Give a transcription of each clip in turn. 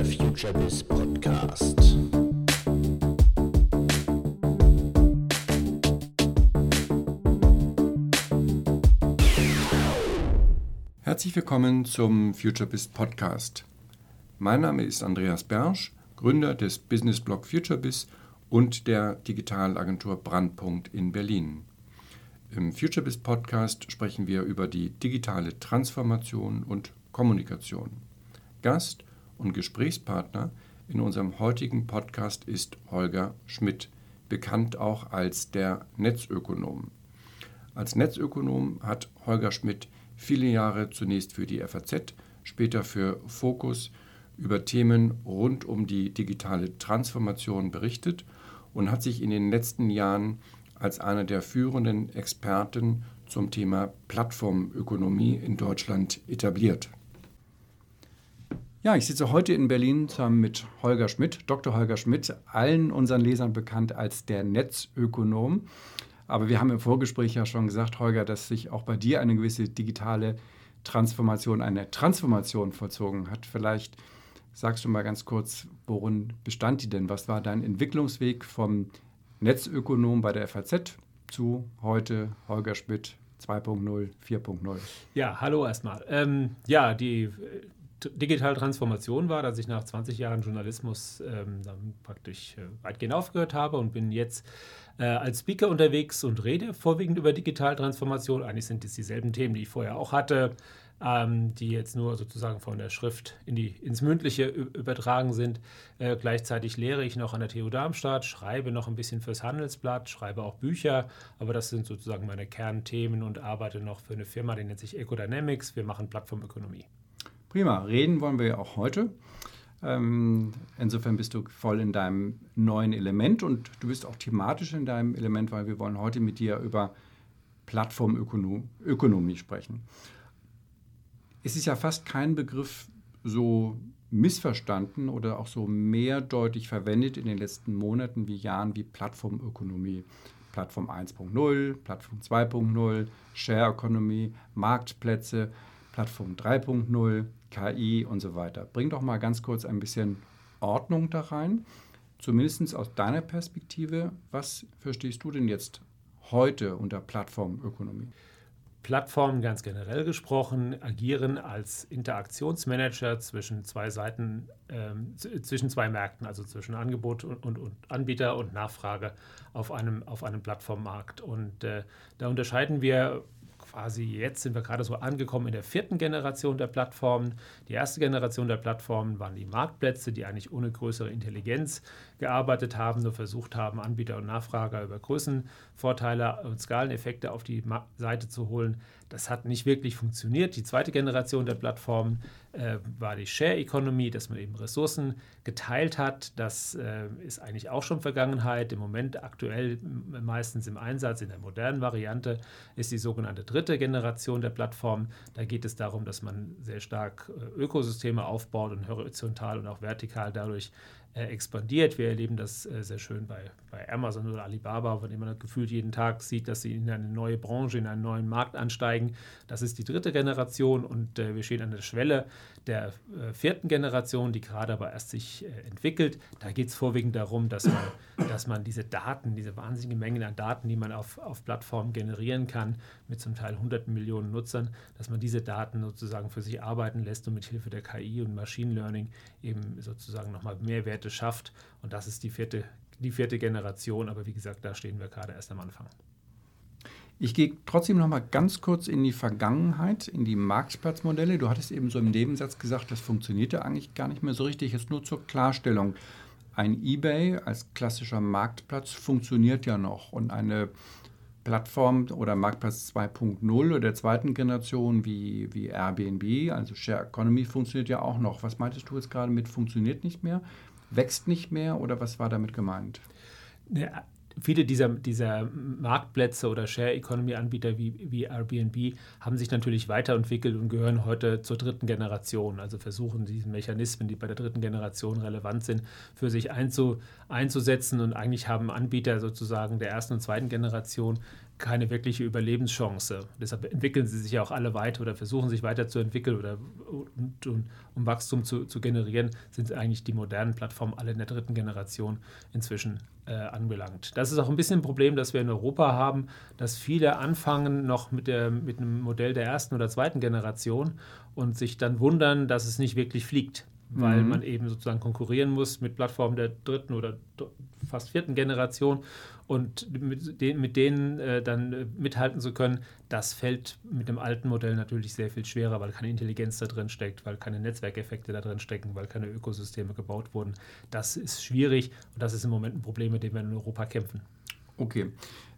der FutureBiz Podcast. Herzlich willkommen zum FutureBiz Podcast. Mein Name ist Andreas Bersch, Gründer des Businessblog FutureBiz und der Digitalagentur Brandpunkt in Berlin. Im FutureBiz Podcast sprechen wir über die digitale Transformation und Kommunikation. Gast und Gesprächspartner in unserem heutigen Podcast ist Holger Schmidt, bekannt auch als der Netzökonom. Als Netzökonom hat Holger Schmidt viele Jahre zunächst für die FAZ, später für Focus über Themen rund um die digitale Transformation berichtet und hat sich in den letzten Jahren als einer der führenden Experten zum Thema Plattformökonomie in Deutschland etabliert. Ja, ich sitze heute in Berlin zusammen mit Holger Schmidt, Dr. Holger Schmidt, allen unseren Lesern bekannt als der Netzökonom. Aber wir haben im Vorgespräch ja schon gesagt, Holger, dass sich auch bei dir eine gewisse digitale Transformation, eine Transformation vollzogen hat. Vielleicht sagst du mal ganz kurz, worin bestand die denn? Was war dein Entwicklungsweg vom Netzökonom bei der FAZ zu heute Holger Schmidt 2.0, 4.0? Ja, hallo erstmal. Ähm, ja, die digitale Transformation war, dass ich nach 20 Jahren Journalismus ähm, dann praktisch äh, weitgehend aufgehört habe und bin jetzt äh, als Speaker unterwegs und rede vorwiegend über digitale Transformation. Eigentlich sind es dieselben Themen, die ich vorher auch hatte, ähm, die jetzt nur sozusagen von der Schrift in die, ins Mündliche übertragen sind. Äh, gleichzeitig lehre ich noch an der TU Darmstadt, schreibe noch ein bisschen fürs Handelsblatt, schreibe auch Bücher, aber das sind sozusagen meine Kernthemen und arbeite noch für eine Firma, die nennt sich Ecodynamics. Wir machen Plattformökonomie. Prima, reden wollen wir ja auch heute. Ähm, insofern bist du voll in deinem neuen Element und du bist auch thematisch in deinem Element, weil wir wollen heute mit dir über Plattformökonomie sprechen. Es ist ja fast kein Begriff so missverstanden oder auch so mehrdeutig verwendet in den letzten Monaten wie Jahren wie Plattformökonomie. Plattform 1.0, Plattform 2.0, Share Economy, Marktplätze, Plattform 3.0, KI und so weiter. Bring doch mal ganz kurz ein bisschen Ordnung da rein. Zumindest aus deiner Perspektive, was verstehst du denn jetzt heute unter Plattformökonomie? Plattformen ganz generell gesprochen agieren als Interaktionsmanager zwischen zwei Seiten, äh, zwischen zwei Märkten, also zwischen Angebot und, und, und, Anbieter und Nachfrage auf einem, auf einem Plattformmarkt. Und äh, da unterscheiden wir quasi jetzt sind wir gerade so angekommen in der vierten Generation der Plattformen. Die erste Generation der Plattformen waren die Marktplätze, die eigentlich ohne größere Intelligenz gearbeitet haben, nur versucht haben, Anbieter und Nachfrager über Größenvorteile und Skaleneffekte auf die Seite zu holen. Das hat nicht wirklich funktioniert. Die zweite Generation der Plattformen äh, war die Share Economy, dass man eben Ressourcen geteilt hat. Das äh, ist eigentlich auch schon Vergangenheit. Im Moment aktuell meistens im Einsatz in der modernen Variante ist die sogenannte dritte Generation der Plattformen. Da geht es darum, dass man sehr stark äh, Ökosysteme aufbaut und horizontal und auch vertikal dadurch expandiert. Wir erleben das äh, sehr schön bei, bei Amazon oder Alibaba, von dem man gefühlt jeden Tag sieht, dass sie in eine neue Branche, in einen neuen Markt ansteigen. Das ist die dritte Generation und äh, wir stehen an der Schwelle der äh, vierten Generation, die gerade aber erst sich äh, entwickelt. Da geht es vorwiegend darum, dass man, dass man diese Daten, diese wahnsinnigen Mengen an Daten, die man auf, auf Plattformen generieren kann, mit zum Teil hunderten Millionen Nutzern, dass man diese Daten sozusagen für sich arbeiten lässt und mit Hilfe der KI und Machine Learning eben sozusagen nochmal Mehrwerte schafft. Und das ist die vierte, die vierte Generation. Aber wie gesagt, da stehen wir gerade erst am Anfang. Ich gehe trotzdem noch mal ganz kurz in die Vergangenheit, in die Marktplatzmodelle. Du hattest eben so im Nebensatz gesagt, das funktionierte eigentlich gar nicht mehr so richtig. Jetzt nur zur Klarstellung. Ein eBay als klassischer Marktplatz funktioniert ja noch und eine Plattform oder Marktplatz 2.0 oder der zweiten Generation wie, wie Airbnb, also Share Economy, funktioniert ja auch noch. Was meintest du jetzt gerade mit funktioniert nicht mehr, wächst nicht mehr oder was war damit gemeint? Ja, viele dieser, dieser Marktplätze oder Share-Economy-Anbieter wie, wie Airbnb haben sich natürlich weiterentwickelt und gehören heute zur dritten Generation. Also versuchen diese Mechanismen, die bei der dritten Generation relevant sind, für sich einzu, einzusetzen. Und eigentlich haben Anbieter sozusagen der ersten und zweiten Generation keine wirkliche Überlebenschance. Deshalb entwickeln sie sich ja auch alle weiter oder versuchen sich weiterzuentwickeln oder und, und, um Wachstum zu, zu, generieren, sind eigentlich die modernen Plattformen alle in der dritten Generation inzwischen äh, anbelangt. Das ist auch ein bisschen ein Problem, das wir in Europa haben, dass viele anfangen noch mit, der, mit einem Modell der ersten oder zweiten Generation und sich dann wundern, dass es nicht wirklich fliegt weil mhm. man eben sozusagen konkurrieren muss mit Plattformen der dritten oder fast vierten Generation und mit, den, mit denen äh, dann äh, mithalten zu können, das fällt mit dem alten Modell natürlich sehr viel schwerer, weil keine Intelligenz da drin steckt, weil keine Netzwerkeffekte da drin stecken, weil keine Ökosysteme gebaut wurden. Das ist schwierig und das ist im Moment ein Problem, mit dem wir in Europa kämpfen. Okay.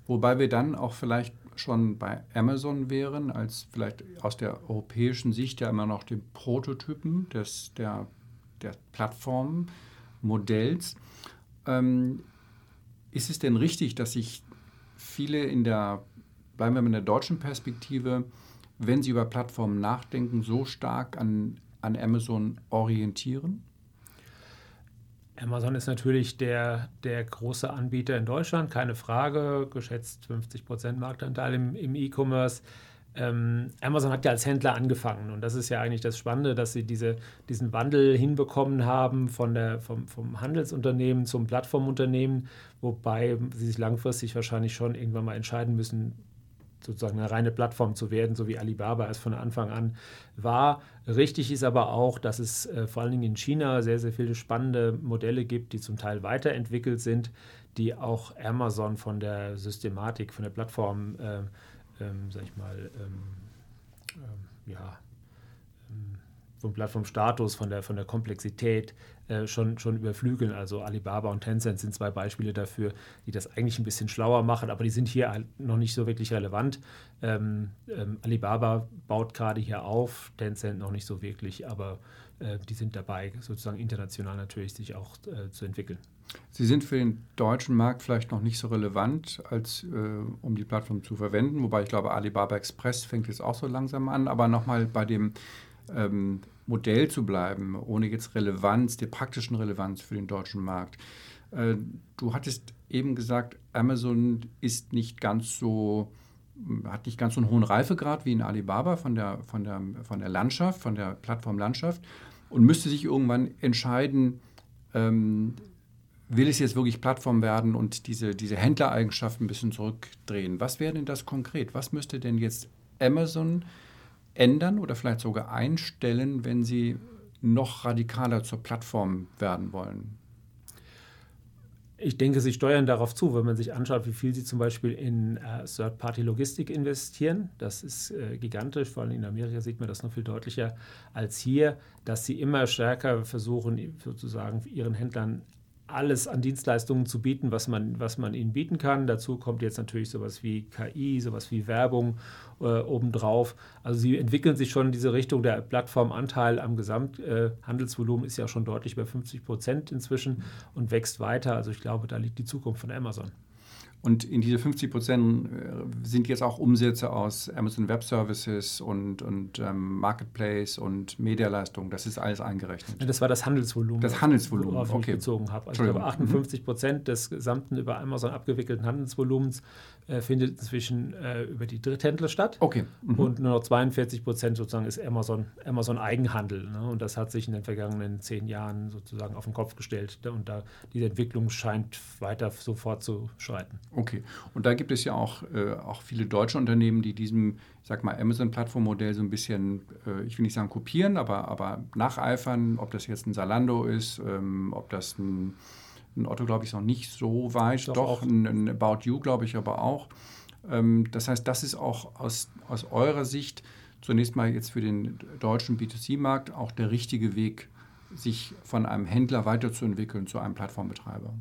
Wobei wir dann auch vielleicht schon bei Amazon wären, als vielleicht aus der europäischen Sicht ja immer noch den Prototypen des, der der Plattformmodells. Ähm, ist es denn richtig, dass sich viele in der, bleiben wir mit der deutschen Perspektive, wenn sie über Plattformen nachdenken, so stark an, an Amazon orientieren? Amazon ist natürlich der, der große Anbieter in Deutschland, keine Frage, geschätzt 50 Prozent Marktanteil im, im E-Commerce. Ähm, Amazon hat ja als Händler angefangen und das ist ja eigentlich das Spannende, dass sie diese, diesen Wandel hinbekommen haben von der, vom, vom Handelsunternehmen zum Plattformunternehmen, wobei sie sich langfristig wahrscheinlich schon irgendwann mal entscheiden müssen, sozusagen eine reine Plattform zu werden, so wie Alibaba es von Anfang an war. Richtig ist aber auch, dass es äh, vor allen Dingen in China sehr, sehr viele spannende Modelle gibt, die zum Teil weiterentwickelt sind, die auch Amazon von der Systematik, von der Plattform äh, ähm, sag ich mal, ähm, ähm, ja, ähm, vom Plattformstatus, von der, von der Komplexität äh, schon, schon überflügeln. Also Alibaba und Tencent sind zwei Beispiele dafür, die das eigentlich ein bisschen schlauer machen, aber die sind hier halt noch nicht so wirklich relevant. Ähm, ähm, Alibaba baut gerade hier auf, Tencent noch nicht so wirklich, aber die sind dabei, sozusagen international natürlich sich auch äh, zu entwickeln. Sie sind für den deutschen Markt vielleicht noch nicht so relevant, als äh, um die Plattform zu verwenden, wobei ich glaube, Alibaba Express fängt jetzt auch so langsam an. Aber nochmal bei dem ähm, Modell zu bleiben, ohne jetzt Relevanz, der praktischen Relevanz für den deutschen Markt. Äh, du hattest eben gesagt, Amazon ist nicht ganz so hat nicht ganz so einen hohen Reifegrad wie in Alibaba von der, von der, von der Landschaft, von der Plattformlandschaft und müsste sich irgendwann entscheiden, ähm, will es jetzt wirklich Plattform werden und diese, diese Händlereigenschaften ein bisschen zurückdrehen? Was wäre denn das konkret? Was müsste denn jetzt Amazon ändern oder vielleicht sogar einstellen, wenn sie noch radikaler zur Plattform werden wollen? Ich denke, sie steuern darauf zu, wenn man sich anschaut, wie viel sie zum Beispiel in äh, Third-Party-Logistik investieren. Das ist äh, gigantisch, vor allem in Amerika sieht man das noch viel deutlicher als hier, dass sie immer stärker versuchen, sozusagen ihren Händlern alles an Dienstleistungen zu bieten, was man, was man ihnen bieten kann. Dazu kommt jetzt natürlich sowas wie KI, sowas wie Werbung äh, obendrauf. Also sie entwickeln sich schon in diese Richtung. Der Plattformanteil am Gesamthandelsvolumen äh, ist ja schon deutlich über 50 Prozent inzwischen und wächst weiter. Also ich glaube, da liegt die Zukunft von Amazon. Und in diese 50 Prozent äh, sind jetzt auch Umsätze aus Amazon Web Services und, und ähm, Marketplace und Medialeistung. Das ist alles eingerechnet. Ja, das war das Handelsvolumen. Das Handelsvolumen, worauf okay. ich bezogen habe. Also ich glaube, 58 Prozent des gesamten über Amazon abgewickelten Handelsvolumens äh, findet inzwischen äh, über die Dritthändler statt. Okay. Mhm. Und nur noch 42 Prozent sozusagen ist Amazon, Amazon Eigenhandel. Ne? Und das hat sich in den vergangenen zehn Jahren sozusagen auf den Kopf gestellt. Und da diese Entwicklung scheint weiter so fortzuschreiten. Okay. Und da gibt es ja auch, äh, auch viele deutsche Unternehmen, die diesem, ich sag mal, Amazon-Plattformmodell so ein bisschen, äh, ich will nicht sagen kopieren, aber, aber nacheifern, ob das jetzt ein Salando ist, ähm, ob das ein ein Otto, glaube ich, noch nicht so weit. Doch, Doch ein, ein, About You, glaube ich, aber auch. Ähm, das heißt, das ist auch aus, aus eurer Sicht zunächst mal jetzt für den deutschen B2C-Markt auch der richtige Weg, sich von einem Händler weiterzuentwickeln zu einem Plattformbetreiber.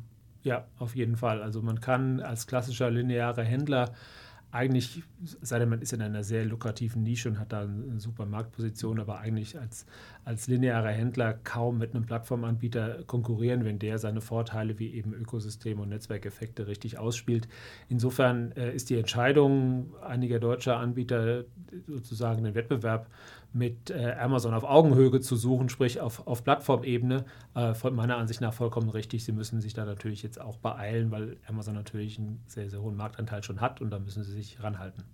Ja, auf jeden Fall. Also man kann als klassischer linearer Händler eigentlich, sei denn man ist in einer sehr lukrativen Nische und hat da eine super Marktposition, aber eigentlich als, als linearer Händler kaum mit einem Plattformanbieter konkurrieren, wenn der seine Vorteile wie eben Ökosystem und Netzwerkeffekte richtig ausspielt. Insofern äh, ist die Entscheidung einiger deutscher Anbieter sozusagen den Wettbewerb mit äh, Amazon auf Augenhöhe zu suchen, sprich auf, auf Plattformebene. Äh, von meiner Ansicht nach vollkommen richtig. Sie müssen sich da natürlich jetzt auch beeilen, weil Amazon natürlich einen sehr, sehr hohen Marktanteil schon hat und da müssen sie sich ranhalten.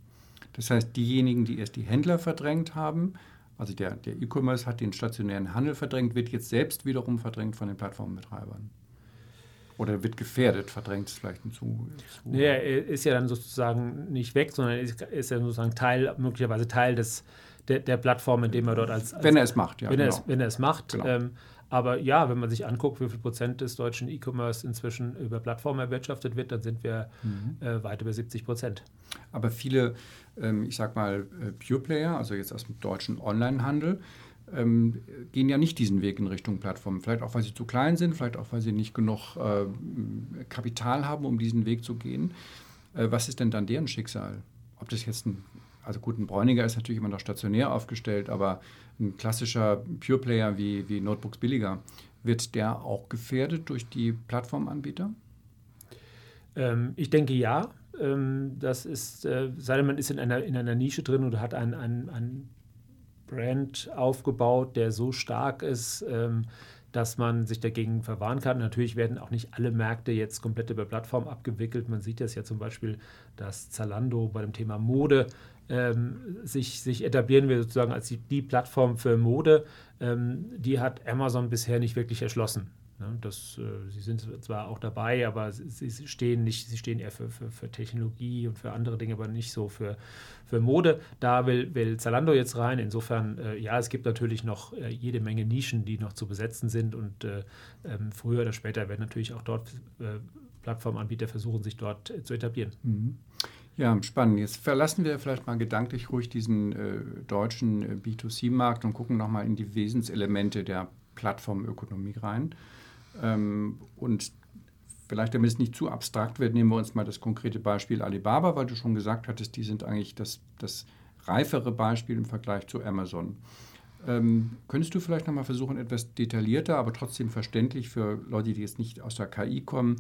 Das heißt, diejenigen, die erst die Händler verdrängt haben, also der, der E-Commerce hat den stationären Handel verdrängt, wird jetzt selbst wiederum verdrängt von den Plattformbetreibern. Oder wird gefährdet, verdrängt ist vielleicht ein zu. zu nee, er ist ja dann sozusagen nicht weg, sondern ist, ist ja sozusagen Teil, möglicherweise Teil des, der, der Plattform, indem er dort als. als wenn er es macht, ja. Wenn, genau. er, es, wenn er es macht. Genau. Ähm, aber ja, wenn man sich anguckt, wie viel Prozent des deutschen E-Commerce inzwischen über Plattformen erwirtschaftet wird, dann sind wir mhm. äh, weit über 70 Prozent. Aber viele, ähm, ich sag mal, äh, Pure Player, also jetzt aus dem deutschen Onlinehandel, ähm, gehen ja nicht diesen Weg in Richtung Plattformen. Vielleicht auch, weil sie zu klein sind, vielleicht auch, weil sie nicht genug äh, Kapital haben, um diesen Weg zu gehen. Äh, was ist denn dann deren Schicksal? Ob das jetzt ein, also gut, ein Bräuniger ist natürlich immer noch stationär aufgestellt, aber ein klassischer Pure Player wie, wie Notebooks Billiger, wird der auch gefährdet durch die Plattformanbieter? Ähm, ich denke ja. Ähm, das ist, äh, sei denn man ist in einer, in einer Nische drin oder hat ein, ein, ein Brand aufgebaut, der so stark ist, ähm, dass man sich dagegen verwahren kann. Natürlich werden auch nicht alle Märkte jetzt komplett über Plattform abgewickelt. Man sieht das ja zum Beispiel, dass Zalando bei dem Thema Mode ähm, sich, sich etablieren will, sozusagen als die, die Plattform für Mode. Ähm, die hat Amazon bisher nicht wirklich erschlossen. Ne, das, äh, sie sind zwar auch dabei, aber sie, stehen nicht, sie stehen eher für, für, für, Technologie und für andere Dinge, aber nicht so für, für Mode. Da will, will Zalando jetzt rein. Insofern, äh, ja, es gibt natürlich noch äh, jede Menge Nischen, die noch zu besetzen sind und äh, ähm, früher oder später werden natürlich auch dort Plattformanbieter versuchen, sich dort zu etablieren. Mhm. Ja, spannend. Jetzt verlassen wir vielleicht mal gedanklich ruhig diesen deutschen B2C-Markt und gucken nochmal in die Wesenselemente der Plattformökonomie rein. Ähm, und vielleicht, damit es nicht zu abstrakt wird, nehmen wir uns mal das konkrete Beispiel Alibaba, weil du schon gesagt hattest, die sind eigentlich das, das reifere Beispiel im Vergleich zu Amazon. Ähm, könntest du vielleicht nochmal versuchen, etwas detaillierter, aber trotzdem verständlich für Leute, die jetzt nicht aus der KI kommen,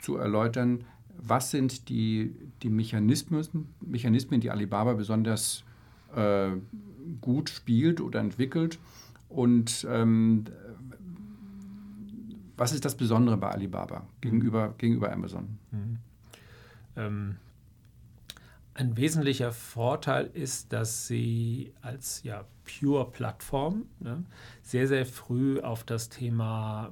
zu erläutern, was sind die, die Mechanismen, Mechanismen, die Alibaba besonders äh, gut spielt oder entwickelt und ähm, was ist das Besondere bei Alibaba gegenüber, mhm. gegenüber Amazon? Mhm. Ähm, ein wesentlicher Vorteil ist, dass sie als ja, Pure-Plattform ne, sehr, sehr früh auf das Thema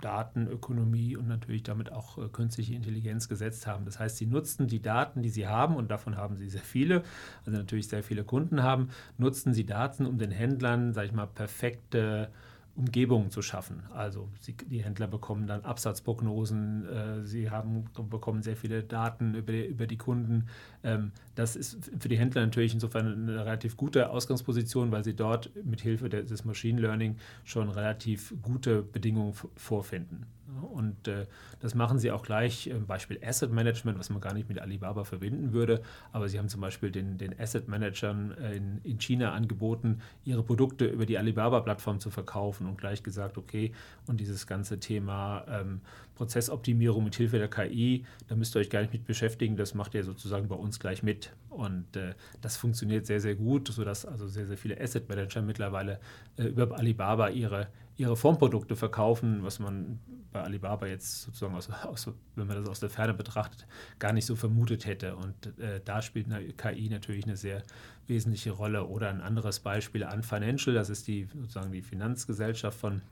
Datenökonomie und natürlich damit auch äh, künstliche Intelligenz gesetzt haben. Das heißt, sie nutzten die Daten, die sie haben, und davon haben sie sehr viele, also natürlich sehr viele Kunden haben, nutzten sie Daten, um den Händlern, sage ich mal, perfekte Umgebungen zu schaffen. Also sie, die Händler bekommen dann Absatzprognosen, äh, sie haben, bekommen sehr viele Daten über die, über die Kunden. Ähm, das ist für die Händler natürlich insofern eine relativ gute Ausgangsposition, weil sie dort mit Hilfe des Machine Learning schon relativ gute Bedingungen vorfinden. Und äh, das machen sie auch gleich, äh, Beispiel Asset Management, was man gar nicht mit Alibaba verbinden würde. Aber sie haben zum Beispiel den, den Asset Managern äh, in, in China angeboten, ihre Produkte über die Alibaba-Plattform zu verkaufen und gleich gesagt, okay, und dieses ganze Thema ähm, Prozessoptimierung mit Hilfe der KI, da müsst ihr euch gar nicht mit beschäftigen, das macht ihr sozusagen bei uns gleich mit. Und äh, das funktioniert sehr, sehr gut, sodass also sehr, sehr viele Asset Manager mittlerweile äh, über Alibaba ihre, ihre Formprodukte verkaufen, was man bei Alibaba jetzt sozusagen, aus, aus, wenn man das aus der Ferne betrachtet, gar nicht so vermutet hätte. Und äh, da spielt eine KI natürlich eine sehr wesentliche Rolle. Oder ein anderes Beispiel an Financial, das ist die sozusagen die Finanzgesellschaft von,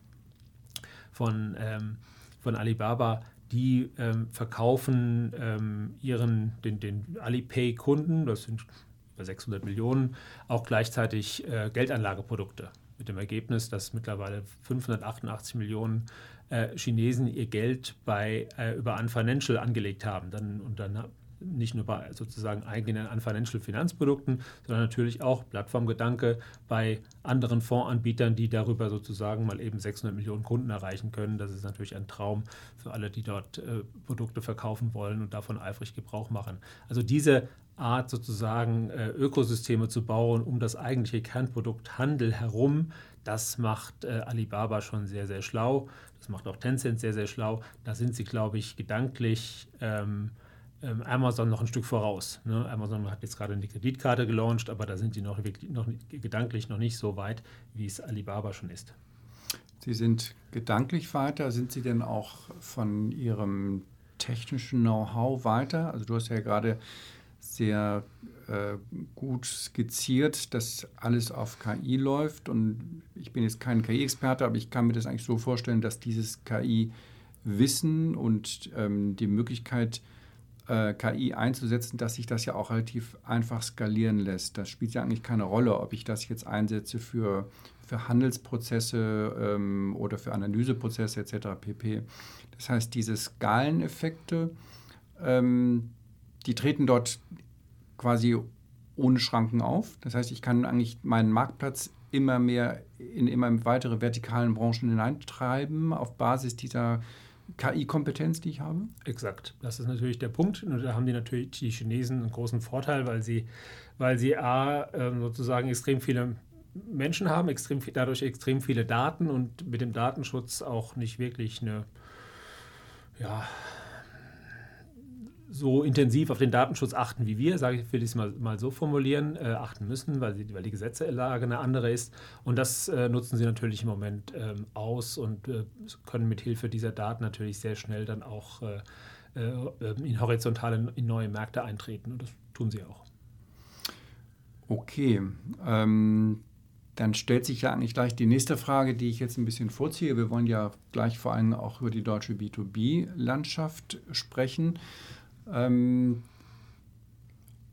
von, ähm, von Alibaba. Die ähm, verkaufen ähm, ihren, den, den Alipay-Kunden, das sind über 600 Millionen, auch gleichzeitig äh, Geldanlageprodukte mit dem Ergebnis, dass mittlerweile 588 Millionen äh, Chinesen ihr Geld bei, äh, über Unfinancial angelegt haben. Dann, und dann nicht nur bei sozusagen eigenen Unfinancial Finanzprodukten, sondern natürlich auch Plattformgedanke bei anderen Fondsanbietern, die darüber sozusagen mal eben 600 Millionen Kunden erreichen können. Das ist natürlich ein Traum für alle, die dort äh, Produkte verkaufen wollen und davon eifrig Gebrauch machen. Also diese Art sozusagen äh, Ökosysteme zu bauen um das eigentliche Kernprodukt Handel herum, das macht äh, Alibaba schon sehr, sehr schlau. Das macht auch Tencent sehr, sehr schlau. Da sind sie, glaube ich, gedanklich ähm, ähm, Amazon noch ein Stück voraus. Ne? Amazon hat jetzt gerade eine Kreditkarte gelauncht, aber da sind sie noch, noch gedanklich noch nicht so weit, wie es Alibaba schon ist. Sie sind gedanklich weiter. Sind Sie denn auch von Ihrem technischen Know-how weiter? Also du hast ja gerade sehr äh, gut skizziert, dass alles auf KI läuft. Und ich bin jetzt kein KI-Experte, aber ich kann mir das eigentlich so vorstellen, dass dieses KI-Wissen und ähm, die Möglichkeit, äh, KI einzusetzen, dass sich das ja auch relativ einfach skalieren lässt. Das spielt ja eigentlich keine Rolle, ob ich das jetzt einsetze für, für Handelsprozesse ähm, oder für Analyseprozesse etc. pp. Das heißt, diese Skaleneffekte, ähm, die treten dort quasi ohne Schranken auf. Das heißt, ich kann eigentlich meinen Marktplatz immer mehr in immer weitere vertikalen Branchen hineintreiben auf Basis dieser KI-Kompetenz, die ich habe? Exakt. Das ist natürlich der Punkt. Und da haben die natürlich die Chinesen einen großen Vorteil, weil sie, weil sie A, ähm, sozusagen extrem viele Menschen haben, extrem, dadurch extrem viele Daten und mit dem Datenschutz auch nicht wirklich eine, ja, so intensiv auf den Datenschutz achten wie wir, sage ich, will ich es mal, mal so formulieren, äh, achten müssen, weil, sie, weil die Gesetzelage eine andere ist. Und das äh, nutzen sie natürlich im Moment ähm, aus und äh, können mit Hilfe dieser Daten natürlich sehr schnell dann auch äh, äh, in horizontale, in neue Märkte eintreten. Und das tun sie auch. Okay. Ähm, dann stellt sich ja eigentlich gleich die nächste Frage, die ich jetzt ein bisschen vorziehe. Wir wollen ja gleich vor allem auch über die deutsche B2B-Landschaft sprechen ähm,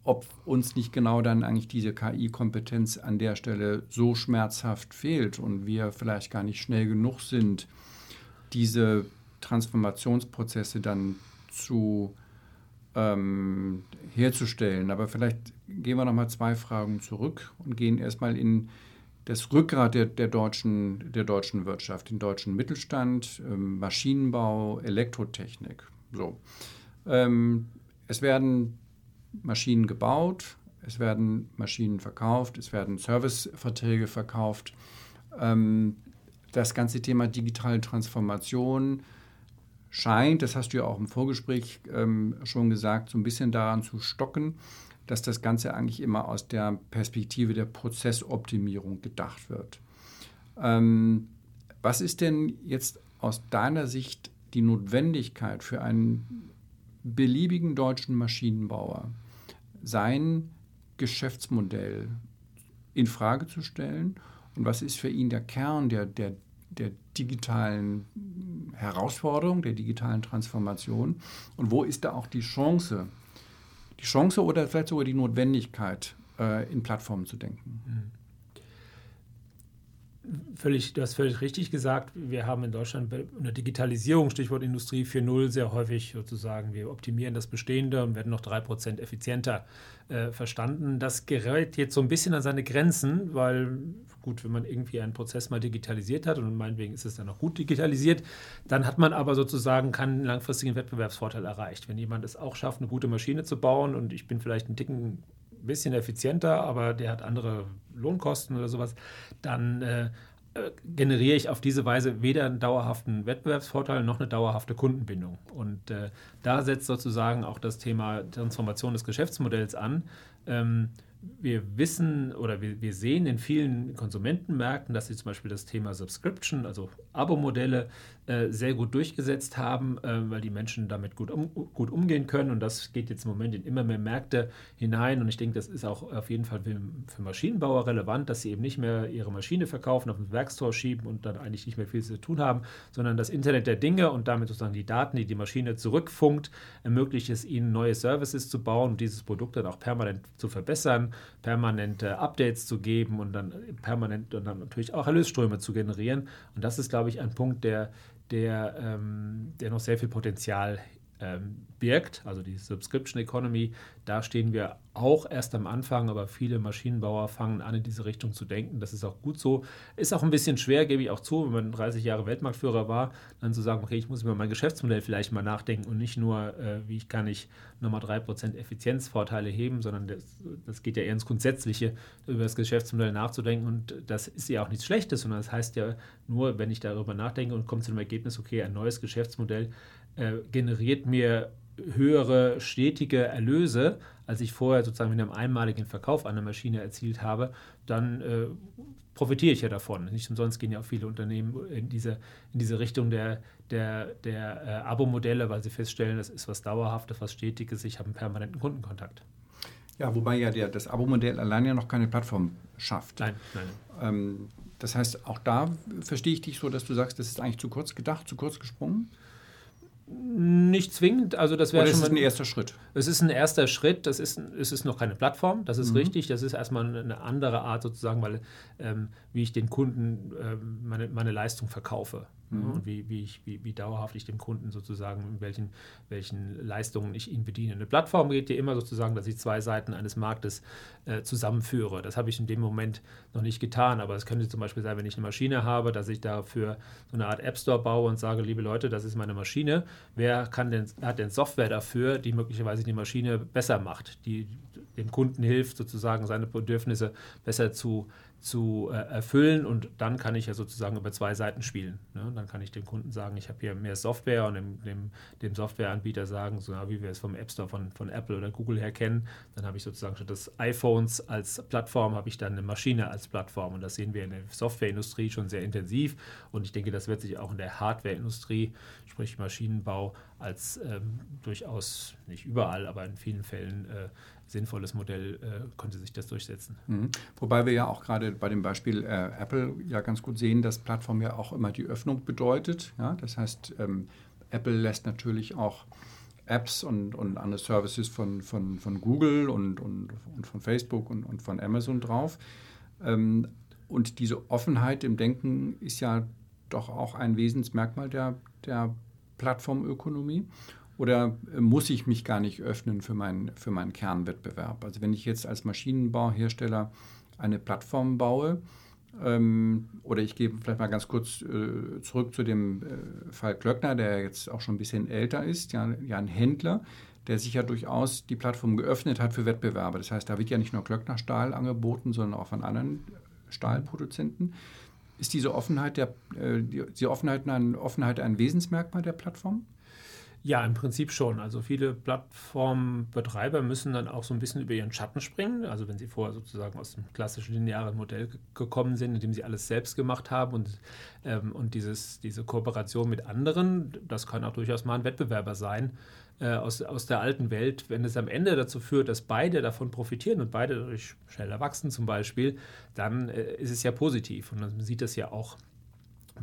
ob uns nicht genau dann eigentlich diese KI-Kompetenz an der Stelle so schmerzhaft fehlt und wir vielleicht gar nicht schnell genug sind, diese Transformationsprozesse dann zu ähm, herzustellen. Aber vielleicht gehen wir nochmal zwei Fragen zurück und gehen erstmal in das Rückgrat der, der, deutschen, der deutschen Wirtschaft, den deutschen Mittelstand, ähm, Maschinenbau, Elektrotechnik. So. Ähm, es werden Maschinen gebaut, es werden Maschinen verkauft, es werden Serviceverträge verkauft. Ähm, das ganze Thema digitale Transformation scheint, das hast du ja auch im Vorgespräch ähm, schon gesagt, so ein bisschen daran zu stocken, dass das Ganze eigentlich immer aus der Perspektive der Prozessoptimierung gedacht wird. Ähm, was ist denn jetzt aus deiner Sicht die Notwendigkeit für einen beliebigen deutschen Maschinenbauer sein Geschäftsmodell in Frage zu stellen? Und was ist für ihn der Kern der, der, der digitalen Herausforderung, der digitalen Transformation? Und wo ist da auch die Chance, die Chance oder vielleicht sogar die Notwendigkeit, äh, in Plattformen zu denken. Völlig, du hast völlig richtig gesagt. Wir haben in Deutschland bei der Digitalisierung, Stichwort Industrie 4.0, sehr häufig sozusagen, wir optimieren das Bestehende und werden noch 3% effizienter äh, verstanden. Das gerät jetzt so ein bisschen an seine Grenzen, weil gut, wenn man irgendwie einen Prozess mal digitalisiert hat und meinetwegen ist es dann auch gut digitalisiert, dann hat man aber sozusagen keinen langfristigen Wettbewerbsvorteil erreicht. Wenn jemand es auch schafft, eine gute Maschine zu bauen und ich bin vielleicht einen Ticken bisschen effizienter, aber der hat andere Lohnkosten oder sowas, dann äh, generiere ich auf diese Weise weder einen dauerhaften Wettbewerbsvorteil noch eine dauerhafte Kundenbindung. Und äh, da setzt sozusagen auch das Thema Transformation des Geschäftsmodells an. Ähm, wir wissen oder wir, wir, sehen in vielen Konsumentenmärkten, dass sie zum Beispiel das Thema Subscription, also Abo-Modelle, äh, sehr gut durchgesetzt haben, äh, weil die Menschen damit gut, um, gut umgehen können. Und das geht jetzt im Moment in immer mehr Märkte hinein. Und ich denke, das ist auch auf jeden Fall für, für Maschinenbauer relevant, dass sie eben nicht mehr ihre Maschine verkaufen, auf den Werkstor schieben und dann eigentlich nicht mehr viel zu tun haben, sondern das Internet der Dinge und damit sozusagen die Daten, die die Maschine zurückfunkt, ermöglicht es ihnen, neue Services zu bauen und dieses Produkt dann auch permanent zu verbessern, permanente Updates zu geben und dann permanent und dann natürlich auch Erlösströme zu generieren. Und das ist, glaube ich, ein Punkt, der der, ähm, der noch sehr viel Potenzial ähm, birgt, also die Subscription Economy, da stehen wir auch erst am Anfang, aber viele Maschinenbauer fangen an, in diese Richtung zu denken. Das ist auch gut so. Ist auch ein bisschen schwer, gebe ich auch zu, wenn man 30 Jahre Weltmarktführer war, dann zu sagen, okay, ich muss über mein Geschäftsmodell vielleicht mal nachdenken und nicht nur, äh, wie ich kann ich nochmal 3% Effizienzvorteile heben, sondern das, das geht ja eher ins Grundsätzliche, über das Geschäftsmodell nachzudenken. Und das ist ja auch nichts Schlechtes, sondern das heißt ja nur, wenn ich darüber nachdenke und komme zu dem Ergebnis, okay, ein neues Geschäftsmodell äh, generiert mir höhere stetige Erlöse, als ich vorher sozusagen mit einem einmaligen Verkauf einer Maschine erzielt habe, dann äh, profitiere ich ja davon. Nicht umsonst gehen ja auch viele Unternehmen in diese, in diese Richtung der, der, der äh, Abo-Modelle, weil sie feststellen, das ist was Dauerhaftes, was Stetiges, ich habe einen permanenten Kundenkontakt. Ja, wobei ja der, das Abo-Modell allein ja noch keine Plattform schafft. Nein, nein. Ähm, das heißt, auch da verstehe ich dich so, dass du sagst, das ist eigentlich zu kurz gedacht, zu kurz gesprungen? Nicht zwingend, also das wäre schon. Das ist ein erster Schritt. Es ist ein erster Schritt, das ist, es ist noch keine Plattform, das ist mhm. richtig, das ist erstmal eine andere Art sozusagen, weil ähm, wie ich den Kunden ähm, meine, meine Leistung verkaufe mhm. und wie, wie, ich, wie, wie dauerhaft ich dem Kunden sozusagen, in welchen, welchen Leistungen ich ihn bediene. Eine Plattform geht ja immer sozusagen, dass ich zwei Seiten eines Marktes äh, zusammenführe. Das habe ich in dem Moment noch nicht getan, aber es könnte zum Beispiel sein, wenn ich eine Maschine habe, dass ich dafür so eine Art App Store baue und sage, liebe Leute, das ist meine Maschine. Wer kann denn, hat denn Software dafür, die möglicherweise die Maschine besser macht, die dem Kunden hilft, sozusagen seine Bedürfnisse besser zu zu äh, erfüllen und dann kann ich ja sozusagen über zwei Seiten spielen. Ne? Dann kann ich dem Kunden sagen, ich habe hier mehr Software und dem, dem, dem Softwareanbieter sagen, so wie wir es vom App Store von, von Apple oder Google her kennen, dann habe ich sozusagen statt des iPhones als Plattform, habe ich dann eine Maschine als Plattform und das sehen wir in der Softwareindustrie schon sehr intensiv und ich denke, das wird sich auch in der Hardwareindustrie, sprich Maschinenbau, als ähm, durchaus nicht überall, aber in vielen Fällen äh, sinnvolles Modell äh, konnte sich das durchsetzen. Mhm. Wobei wir ja auch gerade bei dem Beispiel äh, Apple ja ganz gut sehen, dass Plattform ja auch immer die Öffnung bedeutet. Ja? Das heißt, ähm, Apple lässt natürlich auch Apps und, und andere Services von, von, von Google und, und, und von Facebook und, und von Amazon drauf. Ähm, und diese Offenheit im Denken ist ja doch auch ein Wesensmerkmal der, der Plattformökonomie. Oder äh, muss ich mich gar nicht öffnen für, mein, für meinen Kernwettbewerb? Also wenn ich jetzt als Maschinenbauhersteller eine Plattform baue, ähm, oder ich gebe vielleicht mal ganz kurz äh, zurück zu dem äh, Fall Klöckner, der jetzt auch schon ein bisschen älter ist, ja, ja ein Händler, der sich ja durchaus die Plattform geöffnet hat für Wettbewerber. Das heißt, da wird ja nicht nur Klöckner Stahl angeboten, sondern auch von anderen Stahlproduzenten. Ist diese Offenheit, der, äh, die Offenheit, ein, Offenheit ein Wesensmerkmal der Plattform? Ja, im Prinzip schon. Also viele Plattformbetreiber müssen dann auch so ein bisschen über ihren Schatten springen. Also wenn sie vorher sozusagen aus dem klassischen linearen Modell gekommen sind, in dem sie alles selbst gemacht haben und, ähm, und dieses, diese Kooperation mit anderen, das kann auch durchaus mal ein Wettbewerber sein äh, aus, aus der alten Welt. Wenn es am Ende dazu führt, dass beide davon profitieren und beide dadurch schneller wachsen zum Beispiel, dann äh, ist es ja positiv. Und man sieht das ja auch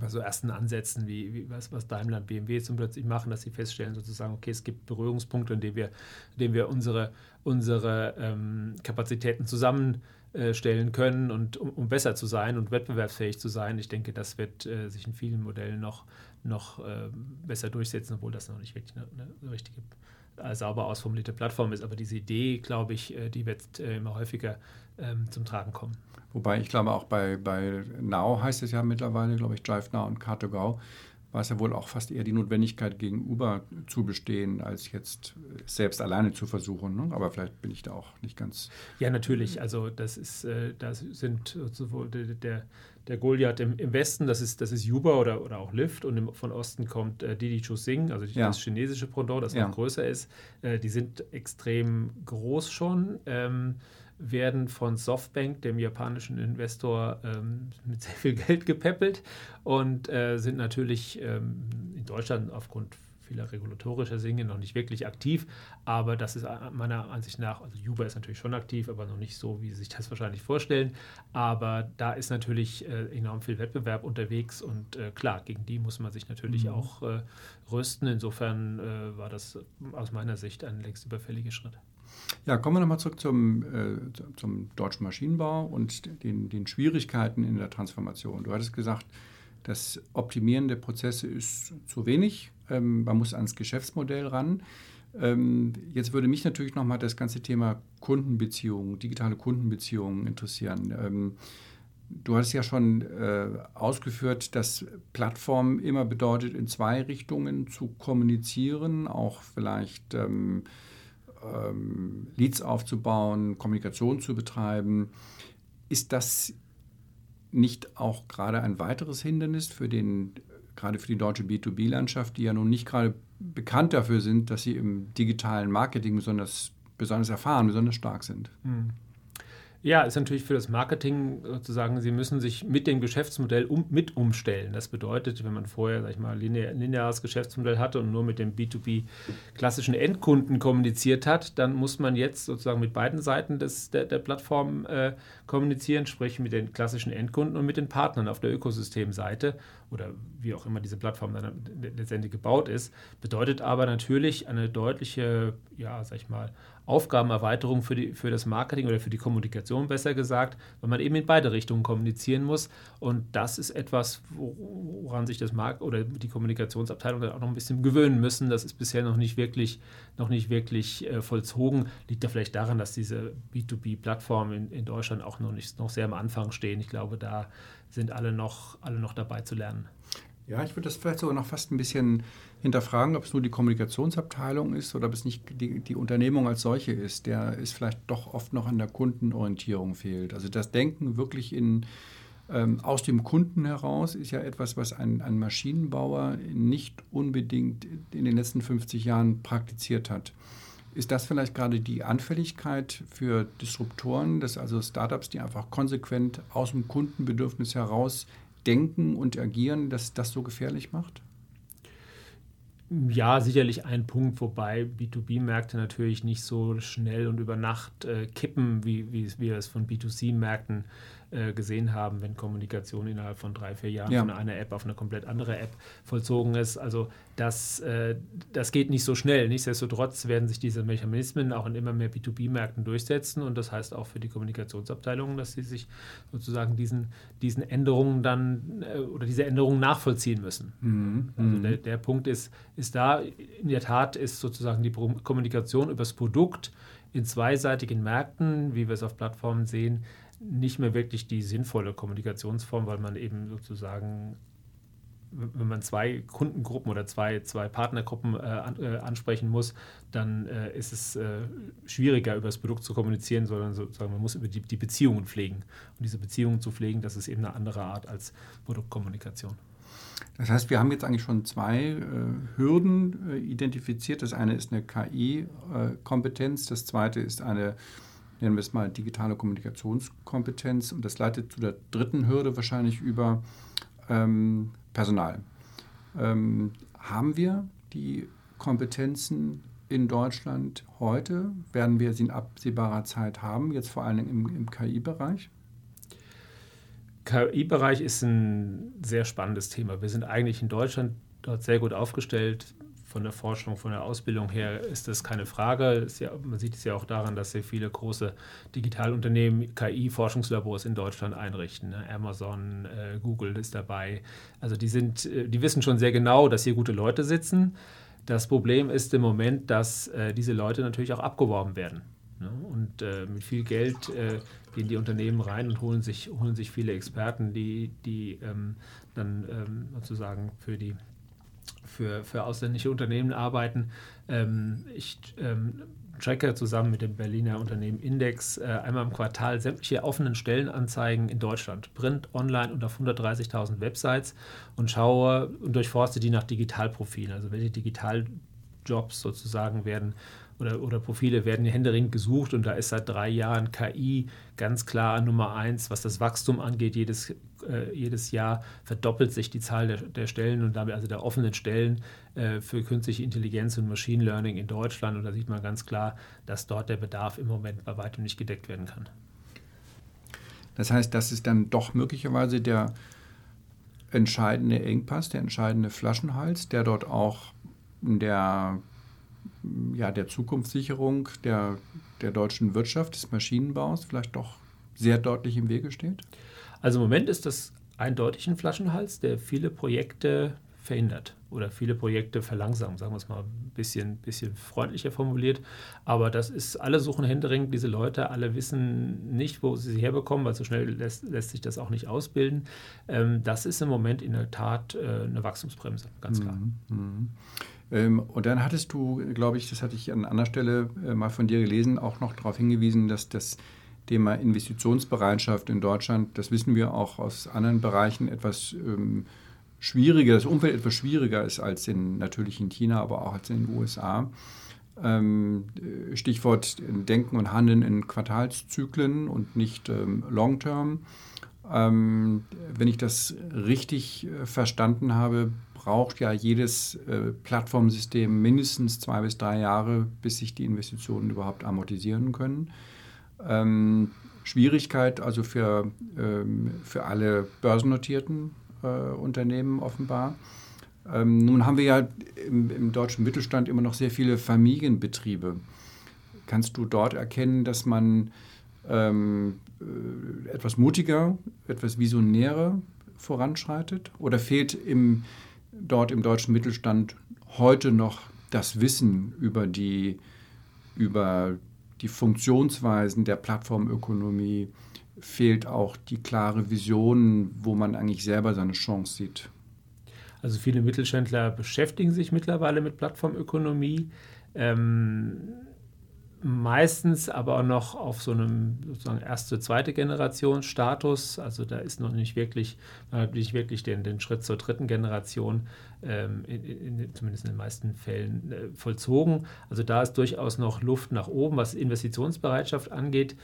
bei so ersten Ansätzen, wie, wie was, was Daimler und BMW zum plötzlich machen, dass sie feststellen, sozusagen, okay, es gibt Berührungspunkte, in denen wir, in denen wir unsere, unsere ähm, Kapazitäten zusammenstellen können und um, um, besser zu sein und wettbewerbsfähig zu sein. Ich denke, das wird äh, sich in vielen Modellen noch, noch äh, besser durchsetzen, obwohl das noch nicht wirklich eine, eine richtige äh, sauber ausformulierte Plattform ist. Aber diese Idee, glaube ich, äh, die wird äh, immer häufiger ähm, zum Tragen kommen. Wobei ich glaube auch bei, bei Now heißt es ja mittlerweile, glaube ich, Drive Now und Car2Go, war es ja wohl auch fast eher die Notwendigkeit gegenüber zu bestehen, als jetzt selbst alleine zu versuchen. Ne? Aber vielleicht bin ich da auch nicht ganz. Ja, natürlich. Also das ist, äh, das sind sowohl der, der, der Goliath im, im, Westen, das ist, das ist Uber oder, oder auch Lyft und im, von Osten kommt äh, Didi Chuxing, also ja. das chinesische Pendant, das ja. noch größer ist. Äh, die sind extrem groß schon. Ähm, werden von Softbank, dem japanischen Investor, ähm, mit sehr viel Geld gepäppelt und äh, sind natürlich ähm, in Deutschland aufgrund vieler regulatorischer Dinge noch nicht wirklich aktiv, aber das ist meiner Ansicht nach, also Uber ist natürlich schon aktiv, aber noch nicht so, wie Sie sich das wahrscheinlich vorstellen, aber da ist natürlich äh, enorm viel Wettbewerb unterwegs und äh, klar, gegen die muss man sich natürlich mhm. auch äh, rüsten, insofern äh, war das aus meiner Sicht ein längst überfälliger Schritt. Ja, kommen wir nochmal zurück zum, äh, zum deutschen Maschinenbau und den, den Schwierigkeiten in der Transformation. Du hattest gesagt, das Optimieren der Prozesse ist zu wenig. Ähm, man muss ans Geschäftsmodell ran. Ähm, jetzt würde mich natürlich nochmal das ganze Thema Kundenbeziehungen, digitale Kundenbeziehungen interessieren. Ähm, du hast ja schon äh, ausgeführt, dass Plattform immer bedeutet, in zwei Richtungen zu kommunizieren, auch vielleicht ähm, ähm, Leads aufzubauen, Kommunikation zu betreiben. Ist das nicht auch gerade ein weiteres Hindernis für den, gerade für die deutsche B2B-Landschaft, die ja nun nicht gerade bekannt dafür sind, dass sie im digitalen Marketing besonders, besonders erfahren, besonders stark sind. Mhm. Ja, ist natürlich für das Marketing sozusagen, Sie müssen sich mit dem Geschäftsmodell um, mit umstellen. Das bedeutet, wenn man vorher, sag ich mal, linear, lineares Geschäftsmodell hatte und nur mit dem B2B klassischen Endkunden kommuniziert hat, dann muss man jetzt sozusagen mit beiden Seiten des, der, der Plattform äh, kommunizieren, sprich mit den klassischen Endkunden und mit den Partnern auf der Ökosystemseite oder wie auch immer diese Plattform dann letztendlich gebaut ist. Bedeutet aber natürlich eine deutliche, ja, sag ich mal, Aufgabenerweiterung für, die, für das Marketing oder für die Kommunikation besser gesagt, weil man eben in beide Richtungen kommunizieren muss. Und das ist etwas, woran sich das Markt oder die Kommunikationsabteilung dann auch noch ein bisschen gewöhnen müssen. Das ist bisher noch nicht wirklich, noch nicht wirklich äh, vollzogen. Liegt da vielleicht daran, dass diese B2B-Plattformen in, in Deutschland auch noch nicht noch sehr am Anfang stehen. Ich glaube, da sind alle noch, alle noch dabei zu lernen. Ja, ich würde das vielleicht sogar noch fast ein bisschen hinterfragen, ob es nur die Kommunikationsabteilung ist oder ob es nicht die, die Unternehmung als solche ist, der ist vielleicht doch oft noch an der Kundenorientierung fehlt. Also das Denken wirklich in, ähm, aus dem Kunden heraus ist ja etwas, was ein, ein Maschinenbauer nicht unbedingt in den letzten 50 Jahren praktiziert hat. Ist das vielleicht gerade die Anfälligkeit für Disruptoren, dass also Startups, die einfach konsequent aus dem Kundenbedürfnis heraus denken und agieren, dass das so gefährlich macht? Ja, sicherlich ein Punkt, wobei B2B-Märkte natürlich nicht so schnell und über Nacht äh, kippen, wie, wie wir es von B2C-Märkten äh, gesehen haben, wenn Kommunikation innerhalb von drei, vier Jahren ja. von einer App auf eine komplett andere App vollzogen ist. Also das, äh, das geht nicht so schnell. Nichtsdestotrotz werden sich diese Mechanismen auch in immer mehr B2B-Märkten durchsetzen und das heißt auch für die Kommunikationsabteilungen, dass sie sich sozusagen diesen, diesen Änderungen dann äh, oder diese Änderungen nachvollziehen müssen. Mhm. Also mhm. der, der Punkt ist, ist da, in der Tat ist sozusagen die Kommunikation über das Produkt in zweiseitigen Märkten, wie wir es auf Plattformen sehen, nicht mehr wirklich die sinnvolle Kommunikationsform, weil man eben sozusagen, wenn man zwei Kundengruppen oder zwei, zwei Partnergruppen äh, äh, ansprechen muss, dann äh, ist es äh, schwieriger, über das Produkt zu kommunizieren, sondern sozusagen man muss über die, die Beziehungen pflegen. Und diese Beziehungen zu pflegen, das ist eben eine andere Art als Produktkommunikation. Das heißt, wir haben jetzt eigentlich schon zwei äh, Hürden äh, identifiziert. Das eine ist eine KI-Kompetenz, das zweite ist eine nennen wir es mal digitale Kommunikationskompetenz. Und das leitet zu der dritten Hürde wahrscheinlich über ähm, Personal. Ähm, haben wir die Kompetenzen in Deutschland heute? Werden wir sie in absehbarer Zeit haben, jetzt vor allem im, im KI-Bereich? KI-Bereich ist ein sehr spannendes Thema. Wir sind eigentlich in Deutschland dort sehr gut aufgestellt von der Forschung, von der Ausbildung her ist das keine Frage. Ja, man sieht es ja auch daran, dass sehr viele große Digitalunternehmen KI-Forschungslabors in Deutschland einrichten. Ne? Amazon, äh, Google ist dabei. Also die sind, äh, die wissen schon sehr genau, dass hier gute Leute sitzen. Das Problem ist im Moment, dass äh, diese Leute natürlich auch abgeworben werden. Ne? Und äh, mit viel Geld äh, gehen die Unternehmen rein und holen sich, holen sich viele Experten, die, die ähm, dann ähm, sozusagen für die für, für ausländische Unternehmen arbeiten. Ähm, ich ähm, tracke zusammen mit dem Berliner Unternehmen Index äh, einmal im Quartal sämtliche offenen Stellenanzeigen in Deutschland, Print, Online und auf 130.000 Websites und schaue und durchforste die nach Digitalprofilen, also welche Digitaljobs sozusagen werden oder, oder Profile werden händeringend gesucht und da ist seit drei Jahren KI ganz klar Nummer eins, was das Wachstum angeht. Jedes, äh, jedes Jahr verdoppelt sich die Zahl der, der Stellen und damit also der offenen Stellen äh, für künstliche Intelligenz und Machine Learning in Deutschland. Und da sieht man ganz klar, dass dort der Bedarf im Moment bei weitem nicht gedeckt werden kann. Das heißt, das ist dann doch möglicherweise der entscheidende Engpass, der entscheidende Flaschenhals, der dort auch der ja, der Zukunftssicherung der, der deutschen Wirtschaft, des Maschinenbaus vielleicht doch sehr deutlich im Wege steht? Also im Moment ist das eindeutig ein Flaschenhals, der viele Projekte verhindert oder viele Projekte verlangsamt, sagen wir es mal ein bisschen, bisschen freundlicher formuliert. Aber das ist, alle suchen händeringend diese Leute, alle wissen nicht, wo sie sie herbekommen, weil so schnell lässt, lässt sich das auch nicht ausbilden. Ähm, das ist im Moment in der Tat äh, eine Wachstumsbremse, ganz klar. Mhm. Ähm, und dann hattest du, glaube ich, das hatte ich an anderer Stelle äh, mal von dir gelesen, auch noch darauf hingewiesen, dass das Thema Investitionsbereitschaft in Deutschland, das wissen wir auch aus anderen Bereichen, etwas ähm, schwieriger, das Umfeld etwas schwieriger ist als in, natürlich in China, aber auch als in den USA. Ähm, Stichwort Denken und Handeln in Quartalszyklen und nicht Long-Term. Wenn ich das richtig äh, verstanden habe, braucht ja jedes äh, Plattformsystem mindestens zwei bis drei Jahre, bis sich die Investitionen überhaupt amortisieren können. Ähm, Schwierigkeit also für, ähm, für alle börsennotierten äh, Unternehmen offenbar. Ähm, nun haben wir ja im, im, deutschen Mittelstand immer noch sehr viele Familienbetriebe. Kannst du dort erkennen, dass man ähm, äh, etwas mutiger, etwas visionärer voranschreitet? Oder fehlt im, dort im deutschen Mittelstand heute noch das Wissen über die, über die Funktionsweisen der Plattformökonomie, fehlt auch die klare Vision, wo man eigentlich selber seine Chance sieht. Also viele Mittelständler beschäftigen sich mittlerweile mit Plattformökonomie. Ähm, meistens aber auch noch auf so einem sozusagen erste, zweite Generation Status. Also da ist noch nicht wirklich, nicht wirklich den, den Schritt zur dritten Generation, ähm, in, in, zumindest in den meisten Fällen, äh, vollzogen. Also da ist durchaus noch Luft nach oben, was Investitionsbereitschaft angeht.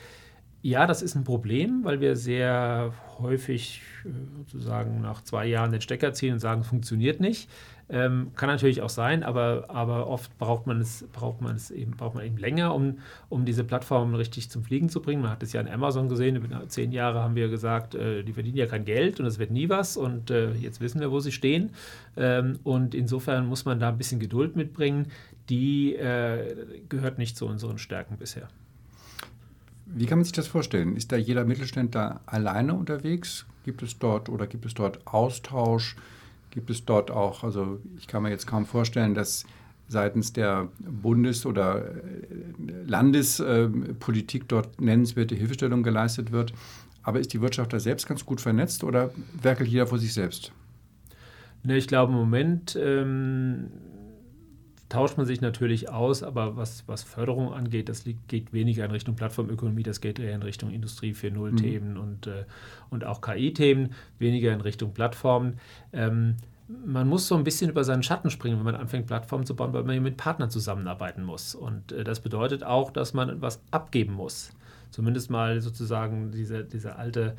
Ja, das ist ein Problem, weil wir sehr häufig äh, sozusagen nach zwei Jahren den Stecker ziehen und sagen, funktioniert nicht. Ähm, kann natürlich auch sein, aber, aber oft braucht man es, braucht man es eben, braucht man eben länger, um, um diese Plattformen richtig zum Fliegen zu bringen. Man hat es ja an Amazon gesehen, über zehn Jahre haben wir gesagt, äh, die verdienen ja kein Geld und es wird nie was und äh, jetzt wissen wir, wo sie stehen. Ähm, und insofern muss man da ein bisschen Geduld mitbringen. Die äh, gehört nicht zu unseren Stärken bisher. Wie kann man sich das vorstellen? Ist da jeder Mittelständler alleine unterwegs? Gibt es dort oder gibt es dort Austausch? Gibt es dort auch, also ich kann mir jetzt kaum vorstellen, dass seitens der Bundes- oder äh, Landespolitik dort nennenswerte Hilfestellung geleistet wird. Aber ist die Wirtschaft da selbst ganz gut vernetzt oder werkelt jeder vor sich selbst? Ne, ich glaube, im Moment ähm, tauscht man sich natürlich aus, aber was, was Förderung angeht, das liegt, geht weniger in Richtung Plattformökonomie, das geht eher in Richtung Industrie 4.0-Themen mhm. und, äh, und auch KI-Themen, weniger in Richtung Plattformen. Ähm, man muss so ein bisschen über seinen Schatten springen, wenn man anfängt, Plattformen zu bauen, weil man mit Partnern zusammenarbeiten muss. Und äh, das bedeutet auch, dass man etwas abgeben muss. Zumindest mal sozusagen diese, diese alte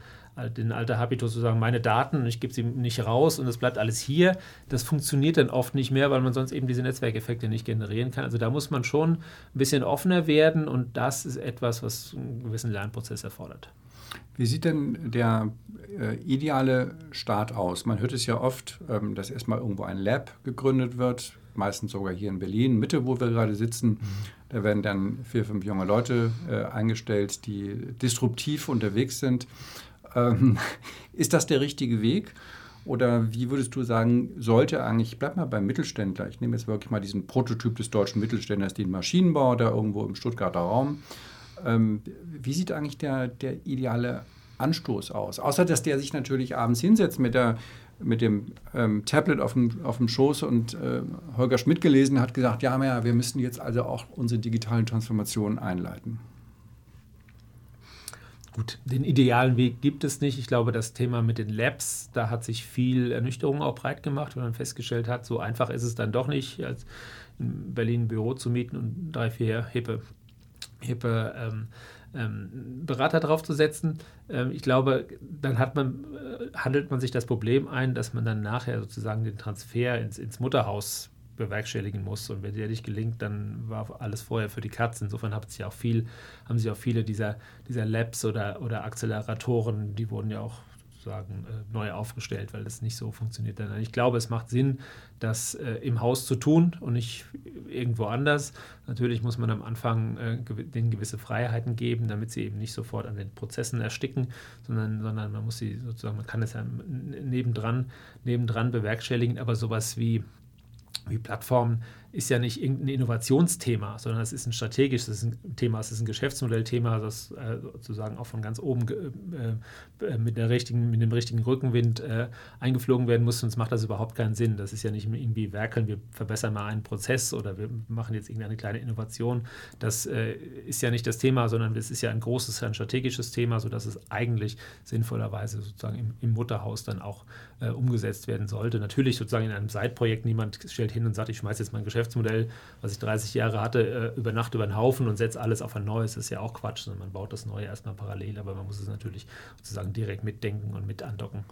den alter Habitus zu sagen, meine Daten, ich gebe sie nicht raus und es bleibt alles hier, das funktioniert dann oft nicht mehr, weil man sonst eben diese Netzwerkeffekte nicht generieren kann. Also da muss man schon ein bisschen offener werden und das ist etwas, was einen gewissen Lernprozess erfordert. Wie sieht denn der äh, ideale Start aus? Man hört es ja oft, ähm, dass erstmal irgendwo ein Lab gegründet wird, meistens sogar hier in Berlin, Mitte, wo wir gerade sitzen. Mhm. Da werden dann vier, fünf junge Leute äh, eingestellt, die disruptiv unterwegs sind. Ähm, ist das der richtige Weg? Oder wie würdest du sagen, sollte eigentlich, bleib mal beim Mittelständler, ich nehme jetzt wirklich mal diesen Prototyp des deutschen Mittelständlers, den Maschinenbau da irgendwo im Stuttgarter Raum. Ähm, wie sieht eigentlich der, der ideale Anstoß aus? Außer, dass der sich natürlich abends hinsetzt mit, der, mit dem ähm, Tablet auf dem, auf dem Schoß und äh, Holger Schmidt gelesen hat, gesagt, ja, ja, wir müssen jetzt also auch unsere digitalen Transformationen einleiten. Gut, den idealen Weg gibt es nicht. Ich glaube, das Thema mit den Labs, da hat sich viel Ernüchterung auch breit gemacht, wenn man festgestellt hat, so einfach ist es dann doch nicht, als in Berlin ein Büro zu mieten und drei, vier hippe, hippe ähm, ähm, Berater draufzusetzen. Ähm, ich glaube, dann man, äh, handelt man sich das Problem ein, dass man dann nachher sozusagen den Transfer ins, ins Mutterhaus bewerkstelligen muss. Und wenn der nicht gelingt, dann war alles vorher für die Katze. Insofern haben sie auch viel, haben sie auch viele dieser, dieser Labs oder, oder Acceleratoren, die wurden ja auch sozusagen äh, neu aufgestellt, weil das nicht so funktioniert. Dann. Ich glaube, es macht Sinn, das äh, im Haus zu tun und nicht irgendwo anders. Natürlich muss man am Anfang äh, denen gewisse Freiheiten geben, damit sie eben nicht sofort an den Prozessen ersticken, sondern, sondern man muss sie sozusagen, man kann es ja nebendran, nebendran bewerkstelligen, aber sowas wie wie Plattformen ist ja nicht irgendein Innovationsthema, sondern es ist ein strategisches Thema, es ist ein Geschäftsmodellthema, das äh, sozusagen auch von ganz oben äh, äh, mit, der richtigen, mit dem richtigen Rückenwind eingeflogen werden muss, sonst macht das überhaupt keinen Sinn. Das ist ja nicht irgendwie werkeln, wir verbessern mal einen Prozess oder wir machen jetzt irgendeine kleine Innovation. Das ist ja nicht das Thema, sondern es ist ja ein großes, ein strategisches Thema, sodass es eigentlich sinnvollerweise sozusagen im, im Mutterhaus dann auch umgesetzt werden sollte. Natürlich sozusagen in einem Side-Projekt, niemand stellt hin und sagt, ich schmeiße jetzt mein Geschäft Geschäftsmodell, was ich 30 Jahre hatte, äh, über Nacht über den Haufen und setze alles auf ein neues. Ist ja auch Quatsch, man baut das Neue erstmal parallel, aber man muss es natürlich sozusagen direkt mitdenken und mit andocken.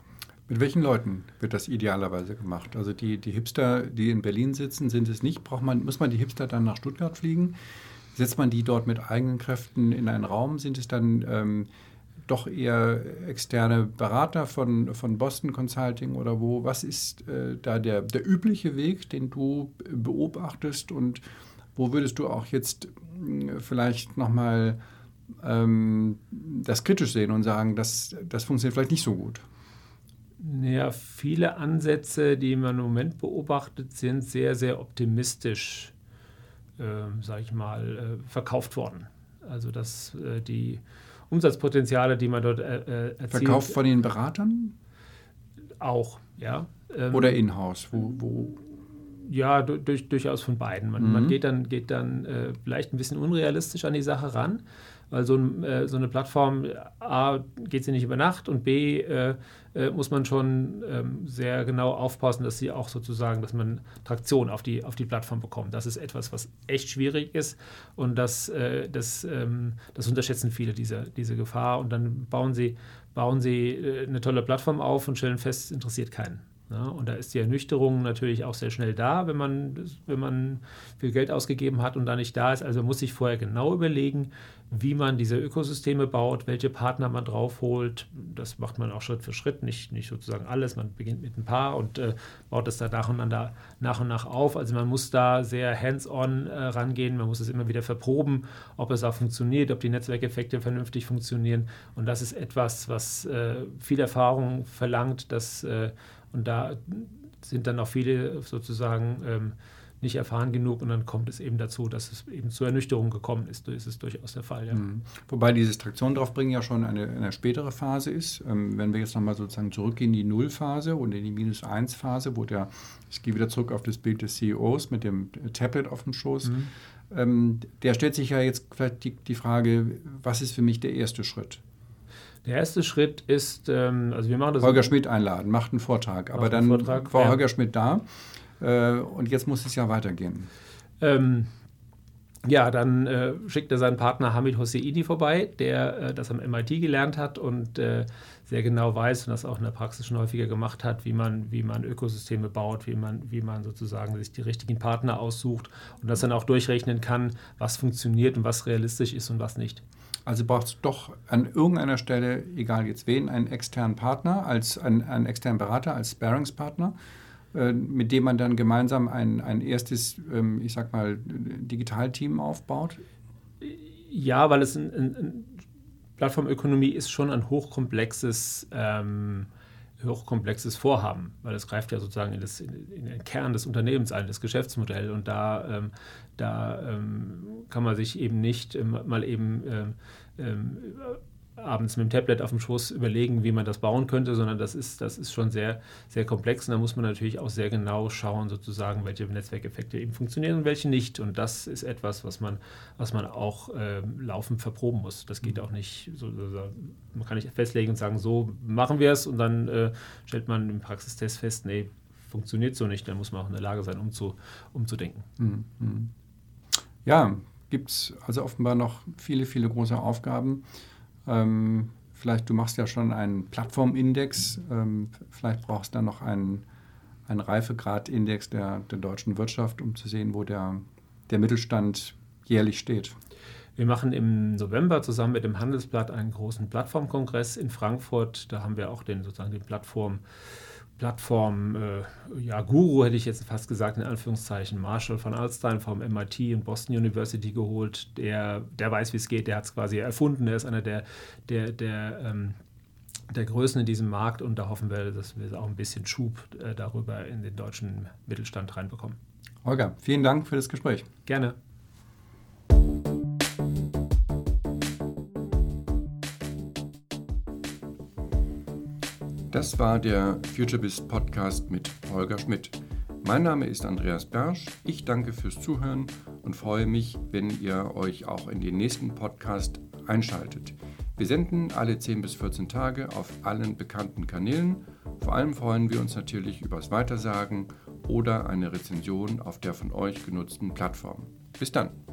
Mit welchen Leuten wird das idealerweise gemacht? Also die, die Hipster, die in Berlin sitzen, sind es nicht. Braucht man, muss man die Hipster dann nach Stuttgart fliegen? Setzt man die dort mit eigenen Kräften in einen Raum? Sind es dann ähm, doch eher externe Berater von, von Boston Consulting oder wo? Was ist äh, da der, der übliche Weg, den du beobachtest und wo würdest du auch jetzt äh, vielleicht nochmal ähm, das kritisch sehen und sagen, das, das funktioniert vielleicht nicht so gut? Ja, viele Ansätze, die man im Moment beobachtet, sind sehr, sehr optimistisch, äh, sage ich mal, äh, verkauft worden. Also dass äh, die Umsatzpotenziale, die man dort äh, äh, erzielt. Verkauft von den Beratern? Auch, ja. Ähm, Oder in-house? Wo, wo? Ja, durch, durchaus von beiden. Man, mhm. man geht dann, geht dann äh, vielleicht ein bisschen unrealistisch an die Sache ran. Weil so, äh, so eine Plattform, A, geht sie nicht über Nacht und B, äh, äh, muss man schon ähm, sehr genau aufpassen, dass sie auch sozusagen, dass man Traktion auf die, auf die Plattform bekommt. Das ist etwas, was echt schwierig ist und das, äh, das, ähm, das unterschätzen viele, diese, diese Gefahr. Und dann bauen sie, bauen sie äh, eine tolle Plattform auf und stellen fest, es interessiert keinen. Ja, und da ist die Ernüchterung natürlich auch sehr schnell da, wenn man, wenn man viel Geld ausgegeben hat und da nicht da ist. Also muss sich vorher genau überlegen, wie man diese Ökosysteme baut, welche Partner man draufholt. Das macht man auch Schritt für Schritt, nicht, nicht sozusagen alles. Man beginnt mit ein paar und äh, baut das da nacheinander nach und nach auf. Also man muss da sehr hands-on äh, rangehen, man muss es immer wieder verproben, ob es auch funktioniert, ob die Netzwerkeffekte vernünftig funktionieren. Und das ist etwas, was äh, viel Erfahrung verlangt, dass äh, und da sind dann auch viele sozusagen ähm, nicht erfahren genug und dann kommt es eben dazu, dass es eben zur Ernüchterung gekommen ist. So ist es durchaus der Fall. Ja. Mhm. Wobei dieses Traktion draufbringen ja schon eine, eine spätere Phase ist. Ähm, wenn wir jetzt nochmal sozusagen zurückgehen in die Nullphase und in die Minus-1-Phase, wo der, ich gehe wieder zurück auf das Bild des CEOs mit dem Tablet auf dem Schoß, mhm. ähm, der stellt sich ja jetzt vielleicht die, die Frage, was ist für mich der erste Schritt? Der erste Schritt ist, ähm, also wir machen das. Holger Schmidt einladen, macht einen Vortrag. Aber dann Vortrag, war ja. Holger Schmidt da und jetzt muss es ja weitergehen. Ähm, ja, dann äh, schickt er seinen Partner Hamid Hosseini vorbei, der äh, das am MIT gelernt hat und äh, sehr genau weiß und das auch in der Praxis schon häufiger gemacht hat, wie man, wie man Ökosysteme baut, wie man, wie man sozusagen sich die richtigen Partner aussucht und das dann auch durchrechnen kann, was funktioniert und was realistisch ist und was nicht. Also braucht es doch an irgendeiner Stelle, egal jetzt wen, einen externen Partner, als einen, einen externen Berater, als Sparingspartner, äh, mit dem man dann gemeinsam ein, ein erstes, ähm, ich sag mal, Digitalteam aufbaut? Ja, weil es ein, ein, Plattformökonomie ist schon ein hochkomplexes ähm, hochkomplexes Vorhaben, weil es greift ja sozusagen in, das, in, den Kern des Unternehmens ein, das Geschäftsmodell. Und da, ähm, da ähm, kann man sich eben nicht ähm, mal eben ähm, ähm, abends mit dem Tablet auf dem Schoß überlegen, wie man das bauen könnte, sondern das ist, das ist schon sehr, sehr komplex und da muss man natürlich auch sehr genau schauen, sozusagen, welche Netzwerkeffekte eben funktionieren und welche nicht. Und das ist etwas, was man, was man auch äh, laufend verproben muss. Das geht mhm. auch nicht, so, so, man kann nicht festlegen und sagen, so machen wir es und dann äh, stellt man im Praxistest fest, nee, funktioniert so nicht, dann muss man auch in der Lage sein, umzu, umzudenken. Mhm. mhm. Ja, gibt es also offenbar noch viele, viele große Aufgaben. Ähm, vielleicht, du machst ja schon einen Plattformindex, ähm, vielleicht brauchst du dann noch einen, einen Reifegradindex der, der deutschen Wirtschaft, um zu sehen, wo der, der Mittelstand jährlich steht. Wir machen im November zusammen mit dem Handelsblatt einen großen Plattformkongress in Frankfurt. Da haben wir auch den sozusagen den Plattform Plattform, äh, ja, Guru hätte ich jetzt fast gesagt, in Anführungszeichen, Marshall von Alstein vom MIT und Boston University geholt. Der, der weiß, wie es geht, der hat es quasi erfunden, der ist einer der, der, der, ähm, der Größen in diesem Markt und da hoffen wir, dass wir auch ein bisschen Schub äh, darüber in den deutschen Mittelstand reinbekommen. Holger, vielen Dank für das Gespräch. Gerne. Das war der FutureBiz Podcast mit Holger Schmidt. Mein Name ist Andreas Bersch. Ich danke fürs Zuhören und freue mich, wenn ihr euch auch in den nächsten Podcast einschaltet. Wir senden alle 10 bis 14 Tage auf allen bekannten Kanälen. Vor allem freuen wir uns natürlich über das Weitersagen oder eine Rezension auf der von euch genutzten Plattform. Bis dann!